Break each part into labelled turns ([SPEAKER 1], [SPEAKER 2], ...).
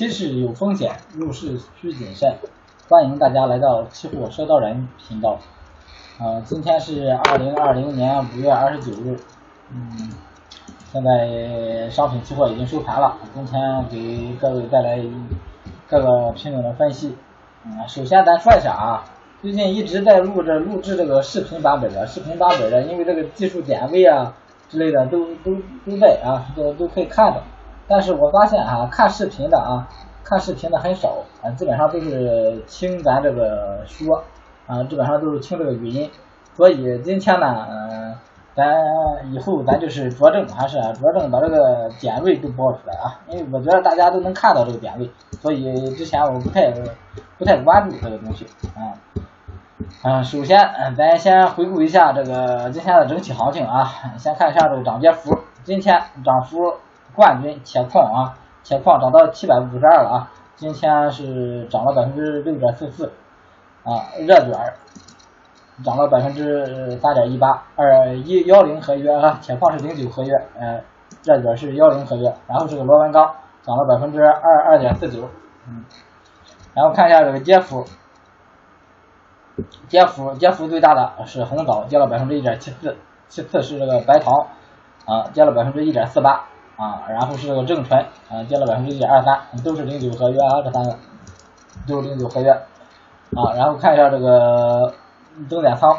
[SPEAKER 1] 期市有风险，入市需谨慎。欢迎大家来到期货说道人频道。啊，今天是二零二零年五月二十九日。嗯，现在商品期货已经收盘了。今天给各位带来各个品种的分析。嗯，首先咱说一下啊，最近一直在录着录制这个视频版本的，视频版本的，因为这个技术点位啊之类的都都都在啊，都都可以看到。但是我发现啊，看视频的啊，看视频的很少啊，基本上都是听咱这个说啊，基本上都是听这个语音。所以今天呢，嗯，咱以后咱就是着重还是着重把这个点位都报出来啊，因为我觉得大家都能看到这个点位，所以之前我不太不太关注这个东西啊。嗯，首先，咱先回顾一下这个今天的整体行情啊，先看一下这个涨跌幅，今天涨幅。冠军铁矿啊，铁矿涨到七百五十二了啊，今天是涨了百分之六点四四啊，热卷涨了百分之三点一八，二一幺零合约啊，铁矿是零九合约，呃，热卷是幺零合约，然后这个螺纹钢涨了百分之二二点四九，嗯，然后看一下这个跌幅，跌幅跌幅最大的是红枣，跌了百分之一点七四，其次是这个白糖啊，跌了百分之一点四八。啊，然后是这个正纯，啊，跌了百分之一点二三，都是零九合约啊，这三个都是零九合约，啊，然后看一下这个增减仓，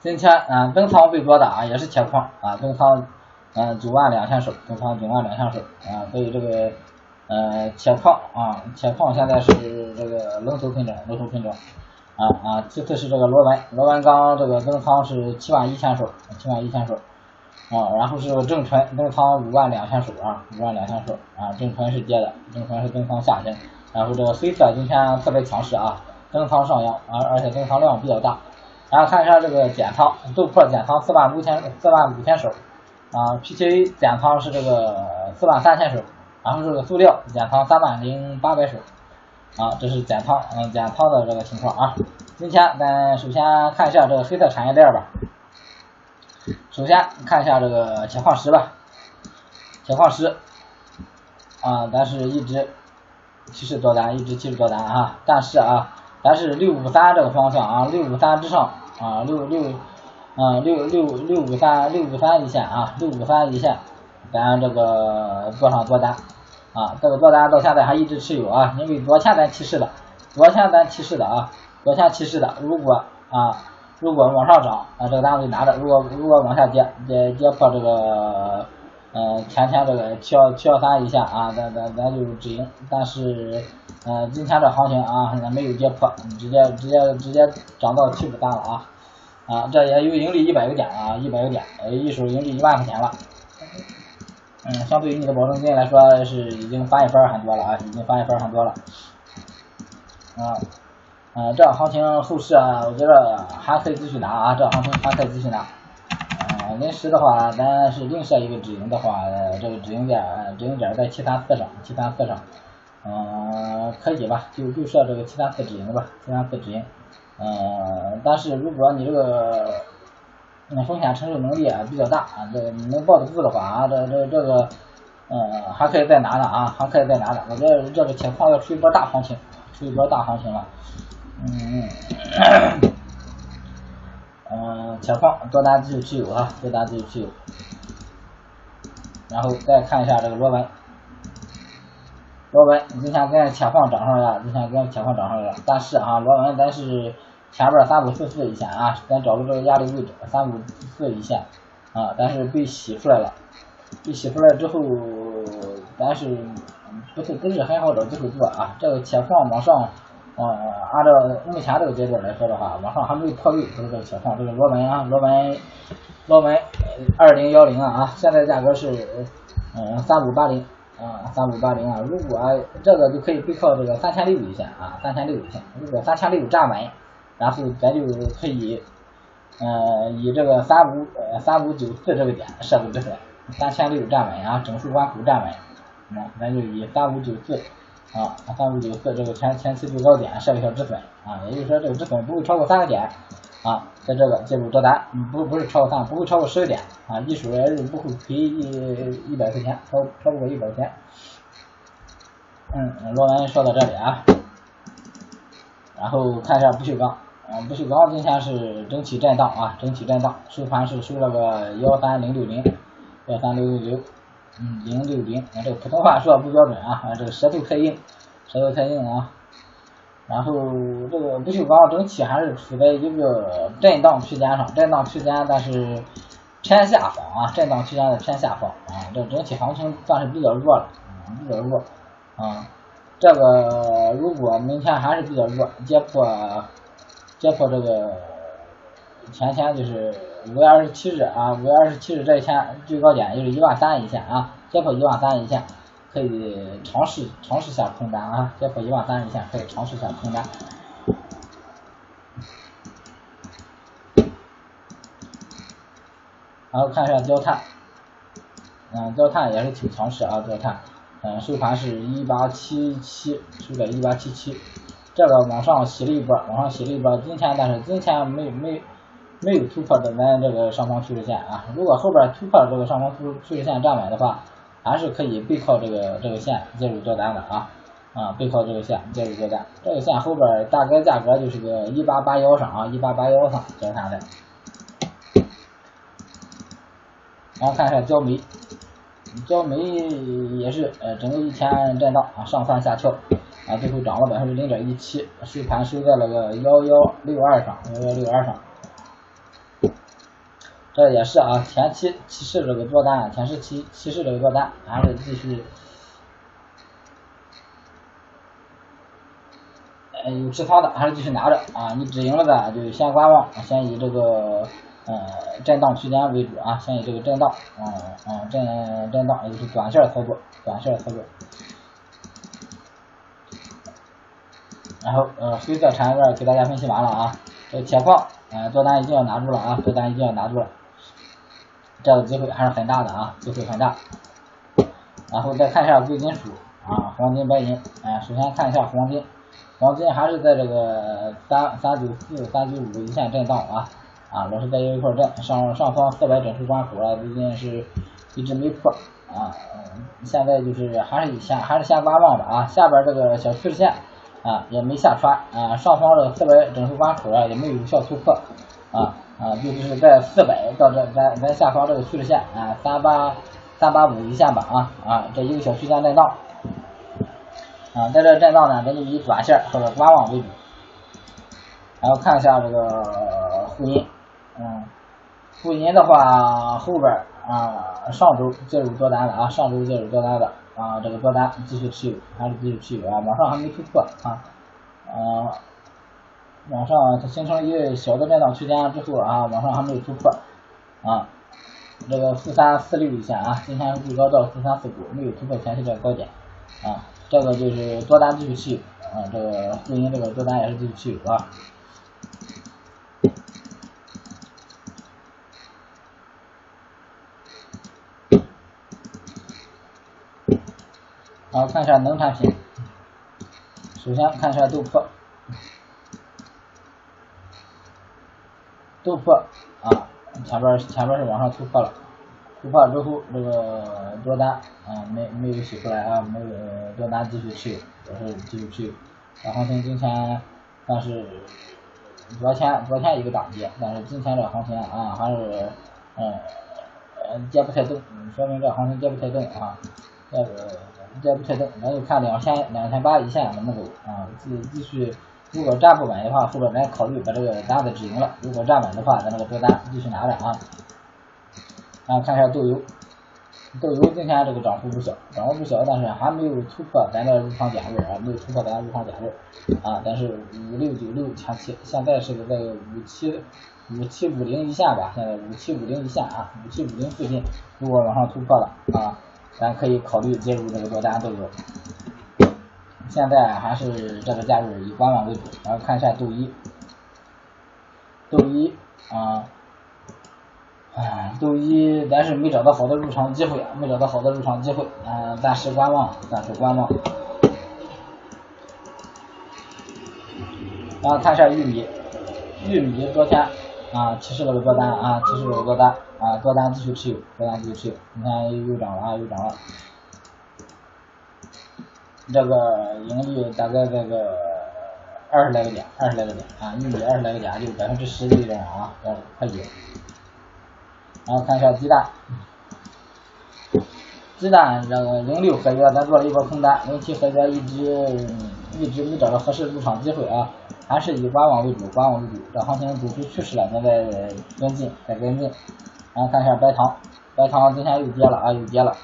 [SPEAKER 1] 今天啊增仓最多的啊也是铁矿啊，增仓嗯九万两千手，增仓九万两千手啊，所以这个呃铁矿啊铁矿现在是这个龙头品种，龙头品种啊啊，其次是这个螺纹，螺纹钢这个增仓是七万一千手，七万一千手。啊，然后是正纯增仓五万两千手啊，五万两千手啊，正纯是跌的，正纯是增仓下身。然后这个黑色今天特别强势啊，增仓上扬，而而且增仓量比较大。然后看一下这个减仓，豆粕减仓四万五千四万五千手啊，PTA 减仓是这个四万三千手，然后这个塑料减仓三万零八百手啊，这是减仓嗯减仓的这个情况啊。今天咱首先看一下这个黑色产业链吧。首先看一下这个铁矿石吧，铁矿石啊，咱是一直七十多单，一直七十多单啊。但是啊，咱是六五三这个方向啊，六五三之上啊，六六嗯六六六五三六五三一线啊，六五三一线，咱这个做上多单啊，这个多单到现在还一直持有啊，因为昨天咱提示的，昨天咱提示的啊，昨天提示的，如果啊。如果往上涨，啊，这个单子就拿着；如果如果往下跌，跌跌破这个，呃，前天这个七幺七幺三以下啊，咱咱咱就止盈。但是，呃，今天这行情啊，咱没有跌破，直接直接直接涨到七五三了啊，啊，这也有盈利一百个点啊，一百个点，呃，一手盈利一万块钱了。嗯，相对于你的保证金来说，是已经翻一番很多了啊，已经翻一番很多了，啊。这行情后市啊，我觉得还可以继续拿啊，这行情还可以继续拿。嗯，临时的话，咱是另设一个止盈的话，这个止盈点，止盈点在七三四上，七三四上，嗯，可以吧？就就设这个七三四止盈吧，七三四止盈。嗯，但是如果你这个风险承受能力比较大啊，这能抱得住的话啊，这这这个，嗯，还可以再拿拿啊，还可以再拿拿。我觉得这个铁矿要出一波大行情，出一波大行情了。嗯嗯，嗯，铁矿多单继续持有啊，多单继续持有。然后再看一下这个螺纹，螺纹之前跟铁矿涨上来了，今天跟铁矿涨上来了，但是啊，螺纹咱是前边三五四四一线啊，咱找个这个压力位置，三五四一线啊，但是被洗出来了，被洗出来之后，咱是不是不是很好找机会做啊？这个铁矿往上。呃，按照目前这个阶段来说的话，往上还没有破位，就是这个情况，这个螺纹啊，螺纹，螺纹二零幺零啊，现在价格是嗯三五八零啊，三五八零啊，如果这个就可以背靠这个三千六一线啊，三千六一线，如果三千六站稳，然后咱就可以嗯以这个三五呃三五九四这个点设置止损，三千六站稳啊，整数关口站稳，那咱就以三五九四。啊，三五九四这个前前期最高点设一下止损啊，也就是说这个止损不会超过三个点啊，在这个介入多单，不不是超过三，不会超过十个点啊，一手也是不会赔一一百块钱，超超不过一百块钱。嗯，论文说到这里啊，然后看一下不锈钢，嗯，不锈钢今天是整体震荡啊，整体震荡，收盘是收了个幺三零六零，幺三六六六，嗯，零六零，啊这个普通话说的不标准啊，这个舌头太硬，舌头太硬啊。然后这个不锈钢整体还是处在一个震荡区间上，震荡区间，但是偏下方啊，震荡区间的偏下方啊，这整体行情算是比较弱了，比较弱啊。这个如果明天还是比较弱，跌破跌破这个前天就是五月二十七日啊，五月二十七日这一天最高点就是一万三一线啊，跌破一万三一线。可以尝试尝试下空单啊，跌破一万三一线可以尝试下空单。然后看一下焦炭，嗯，焦炭也是挺强势啊，焦炭，嗯，收盘是一八七七，收在一八七七，这个往上洗了一波，往上洗了一波，今天但是今天没没没有突破的咱这个上方趋势线啊，如果后边突破这个上方趋趋势线站稳的话。还是可以背靠这个这个线介入做单的啊啊背靠这个线介入做单，这个线后边大概价格就是个一八八幺上啊一八八幺上交叉的，然后看一下焦煤，焦煤也是呃整个一天震荡啊上蹿下跳啊最后涨了百分之零点一七，收盘收在了个幺幺六二上幺幺六二上。这也是啊，前期骑士这个做单，前期骑骑士这个做单还是继续，呃有持仓的还是继续拿着啊，你止盈了的就先观望，先以这个呃震荡区间为主啊，先以这个震荡，嗯嗯震震荡，也就是短线操作，短线操作。然后呃黑色产业链给大家分析完了啊，这铁矿，呃做单一定要拿住了啊，做单一定要拿住了。这个机会还是很大的啊，机会很大。然后再看一下贵金属啊，黄金、白银。哎，首先看一下黄金，黄金还是在这个三三九四、三九五一线震荡啊啊，老是在一块震，上上方四百整数关口啊，最近是一直没破啊。现在就是还是先还是先观望吧啊，下边这个小趋势线啊也没下穿啊，上方的四百整数关口啊也没有有效突破啊。啊，就是在四百到这咱咱下方这个趋势线啊，三八三八五一线吧啊啊，这一个小区间震荡啊，在这震荡呢，咱就以短线或者观望为主。然后看一下这个沪银，嗯，沪银的话后边啊，上周介入多单的啊，上周介入多单的啊，这个多单继续持有，还是继续持有啊，往上还没突破啊，嗯。往上它形成一个小的震荡区间之后啊，往上还没有突破啊，这个四三四六一线啊，今天最高到四三四九，没有突破前期这个高点啊，这个就是多单继续持有啊，这个沪银这个多单也是继续持有啊。好，看一下农产品，首先看一下豆粕。突破啊，前边前边是往上突破了，突破了之后这个多单啊没没有洗出来啊，没有多单继续持有，也是继续持有。小行情今天但是昨天昨天一个大跌，但是今天这行情啊还是嗯嗯跌不太动，说明这行情跌不太动啊，这个跌不太动，咱就看两千两千八一线能不能走啊，继继续。如果站不稳的话，后边咱考虑把这个单子止盈了。如果站稳的话，咱那个多单继续拿着啊。啊，看一下豆油，豆油今天这个涨幅不小，涨幅不小，但是还没有突破咱的入场点位啊，没有突破咱的入场点位啊。但是五六九六前期，现在是在五七五七五零一线吧，现在五七五零一线啊，五七五零附近，如果往上突破了啊，咱可以考虑介入这个多单豆油。现在还是这个价位以观望为主，然后看一下豆一，豆一啊，哎，豆一咱是没找到好的入场机会啊，没找到好的入场机会，嗯，暂时观望，暂时观望。然后看一下玉米，玉米昨天啊，提示了个多单啊，提示了个多单啊，多单继续持有，多单继续持有，你看又涨了啊，又涨了。这个盈利大概这个二十来个点，二十来个点啊，一米二十来个点，就百分之十的利润啊，要可以。然后看一下鸡蛋，鸡蛋这个零六合约咱做了一波空单，零七合约一直一直没找到合适入场机会啊，还是以观望为主，观望为主。这行情走出趋势了，现在跟进，再跟进。然后看一下白糖，白糖今天又跌了啊，又跌了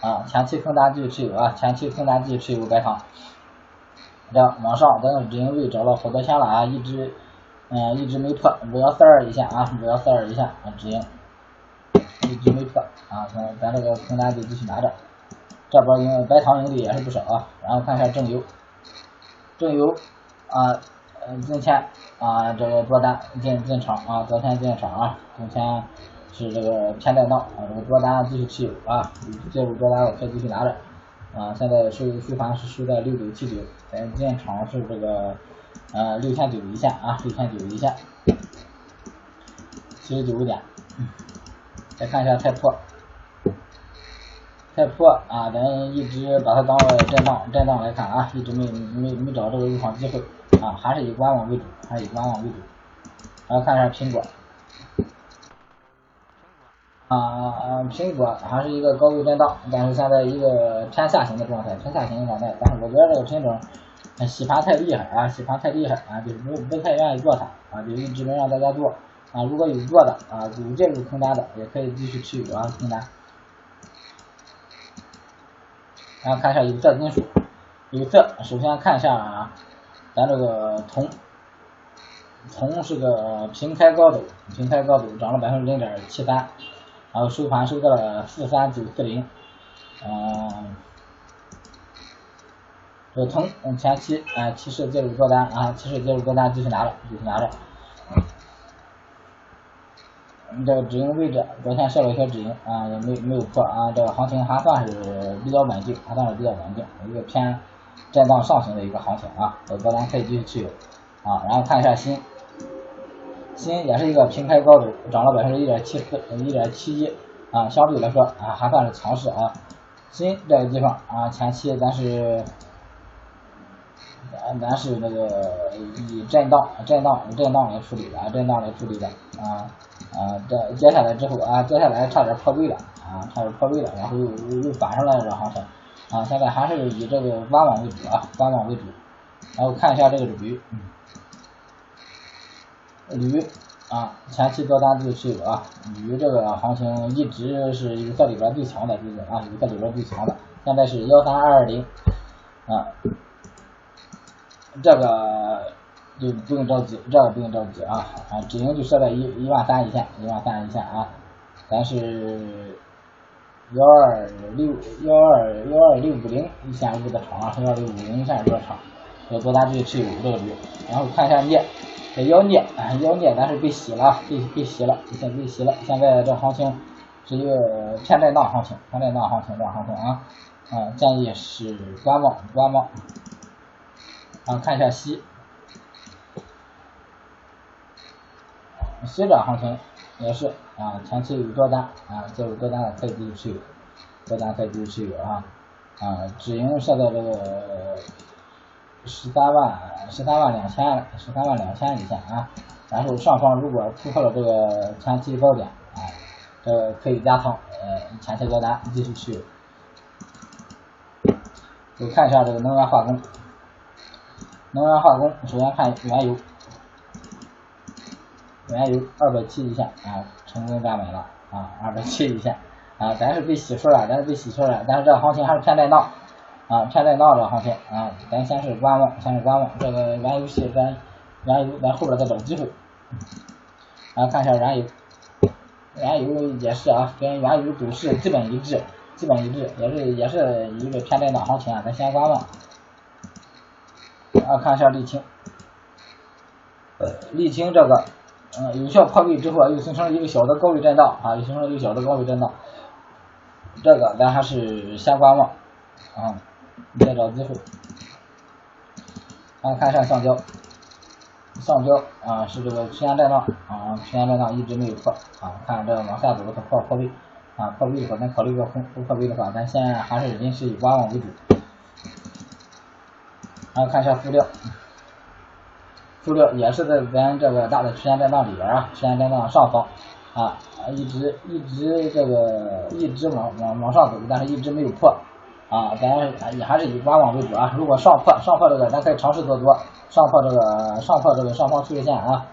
[SPEAKER 1] 啊，前期空单继续持有啊，前期空单继续持有白糖。这往上等止盈位找了好多天了啊，一直嗯一直没破五幺四二一线啊，五幺四二一线啊止盈。一直没破啊，咱咱这个空单就继续拿着，这波因为白糖盈利也是不少啊。然后看一下正油，正油啊，嗯，今天啊这个多单进进场啊，昨天进场啊，今天是这个偏带闹啊，这个多单继续持有啊，介入多单我可以继续拿着啊。现在收收盘是收在六九七九，咱进场是这个呃六千九一线啊，六千九一线，七十九个点。再看一下太破，太破啊！咱一直把它当做震荡，震荡来看啊，一直没没没找这个入场机会啊，还是以观望为主，还是以观望为主。然后看一下苹果，啊，苹果还是一个高位震荡，但是现在一个偏下行的状态，偏下行的状态。但是我觉得这个品种洗盘太厉害啊，洗盘太厉害啊，就是不不太愿意做它啊，就一直没让大家做。啊，如果有做的啊，有介入空单的，也可以继续持有啊空单。然后看一下有色金属，有色首先看一下啊，咱这个铜，铜是个平开高走，平开高走，涨了百分之零点七三，然后收盘收在了四三九四零，嗯，这铜前期啊提示介入做单啊，提示介入做单继续拿着，继续拿着。这个止盈位置，昨天设了一些止盈啊，也没没有破啊，这个行情还算是比较稳定，还算是比较稳定，一个偏震荡上行的一个行情啊，这个咱可以继续持有啊。然后看一下新，锌也是一个平开高走，涨了百分之一点七四，一点七一啊，相对来说啊还算是强势啊。锌这个地方啊，前期咱是。咱咱是那个以震荡、震荡、震荡来处理的，震荡来处理的啊啊，这接下来之后啊，接下来差点破位了啊，差点破位了，然后又又反上来这行情啊，现在还是以这个观望为主啊，观望为主。然后看一下这个铝，铝啊，前期多单就是有啊，铝这个行情一直是有色里边最强的，最近啊，有色里边最强的，现在是幺三二二零啊。这个就不用着急，这个不用着急啊啊，止盈就设在一一万三一线，一万三一线啊，咱是幺二六幺二幺二六五零一线入的场啊，幺二六五零一线入的场，要多大继续持有这个铝，然后看一下镍，这妖镍啊妖镍咱是被洗了，被被洗了，现在被洗了，现在这行情是一个偏震荡行情，偏震荡行情这行情啊啊，建议是观望观望。然后看一下锡，锡这行情也是啊，前期有多单啊，介入多单的可以继续持有，多单可以继续持有啊啊，止盈设在这个十三万十三万两千十三万两千以下啊，然后上方如果突破了这个前期高点啊，这可以加仓呃前期高单继续持有。我看一下这个能源化工。能源化工，首先看原油，原油二百七一线啊，成功站稳了啊，二百七一线啊，咱是被洗出来，咱是被洗出来，但是这行情还是偏震荡啊，偏震荡的行情啊，咱先是观望，先是观望，这个原油系咱原油咱后边再找机会，然后看一下原油，原油也是啊，跟原油走势基本一致，基本一致，也是也是一个偏震荡行情啊，咱先观望。啊，看一下沥青，沥青这个，嗯，有效破位之后啊，又形成了一个小的高位震荡啊，又形成了一个小的高位震荡，这个咱还是先观望啊，你再找机会。啊，看一下橡胶，橡胶啊是这个区间震荡啊，区间震荡一直没有破啊，看这往下走它破破位啊，破位的话咱考虑个空，不破位的话咱先还是临时以观望为主。然后看一下副料，塑料也是在咱这个大的区间震荡里边啊，区间震荡上方啊，一直一直这个一直往往往上走，但是一直没有破啊，咱也还是以观望为主啊。如果上破上破这个，咱可以尝试做多，上破这个上破这个上方趋势线啊，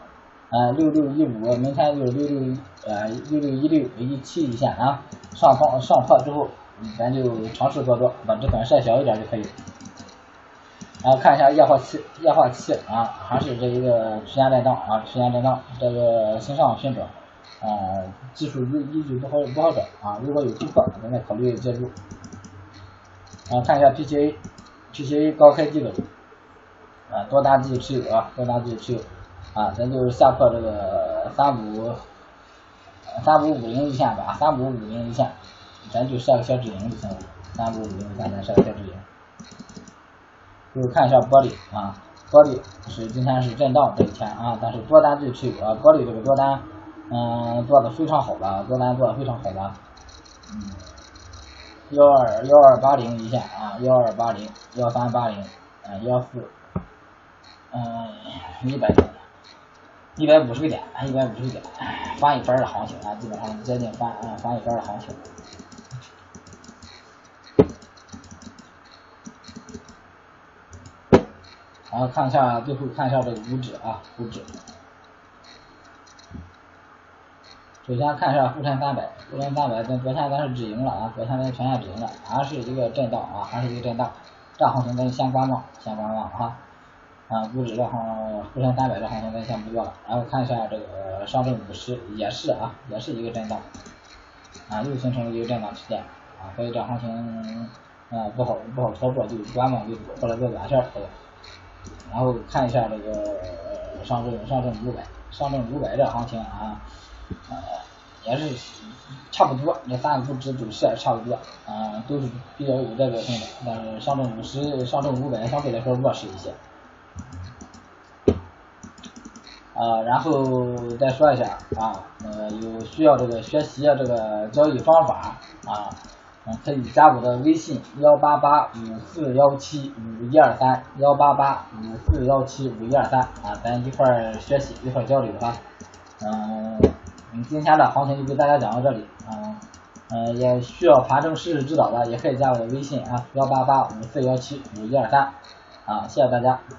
[SPEAKER 1] 呃六六一五，明天就是六六呃六六一六一七一线啊，上方上破之后，咱就尝试做多，把止损设小一点就可以。然后看一下液化气，液化气啊，还是这一个区间震荡啊，区间震荡，这个向上旋转，啊，技术依依据不好不好找啊，如果有突破，咱再考虑介入。啊，看一下 PCA，PCA 高开低走，啊，多单继续持有啊，多单继续持有，啊，咱就是下破这个三五三五五零一线吧，三五五零一线，咱就设个小止盈就行了，三五五零一线咱设个小止盈。就是看一下玻璃啊，玻璃是今天是震荡这一天啊，但是多单继续啊，玻璃这个多单嗯做的非常好了，多单做的非常好了，嗯，幺二幺二八零一线啊，幺二八零幺三八零嗯幺四嗯一百一百五十个点，一百五十个点翻一番的行情啊，基本上接近翻啊翻一番的行情。然后看一下，最后看一下这个股指啊，股指。首先看一下沪深三百，沪深三百跟昨天咱是止盈了啊，昨天咱全线止盈了，还是一个震荡啊，还是一个震荡，这行情咱先观望，先观望哈。啊，股指这行，沪深三百这行情咱先不做了。然后看一下这个上证五十，也是啊，也是一个震荡，啊，又形成了一个震荡区间啊，所以这行情啊不好不好操作，就观望为主，或者做短线操作。然后看一下这个上证上证五百，上证五百这行情啊，也是差不多，这三个股指走势差不多，啊都是比较有代表性的，但是上证五十、上证五百相对来说弱势一些。啊，然后再说一下啊，呃有需要这个学习啊这个交易方法啊。嗯，可以加我的微信幺八八五四幺七五一二三幺八八五四幺七五一二三啊，咱一块儿学习一块儿交流哈。嗯，们今天的行情就给大家讲到这里，嗯嗯，也需要盘中实时指导的，也可以加我的微信啊幺八八五四幺七五一二三啊，谢谢大家。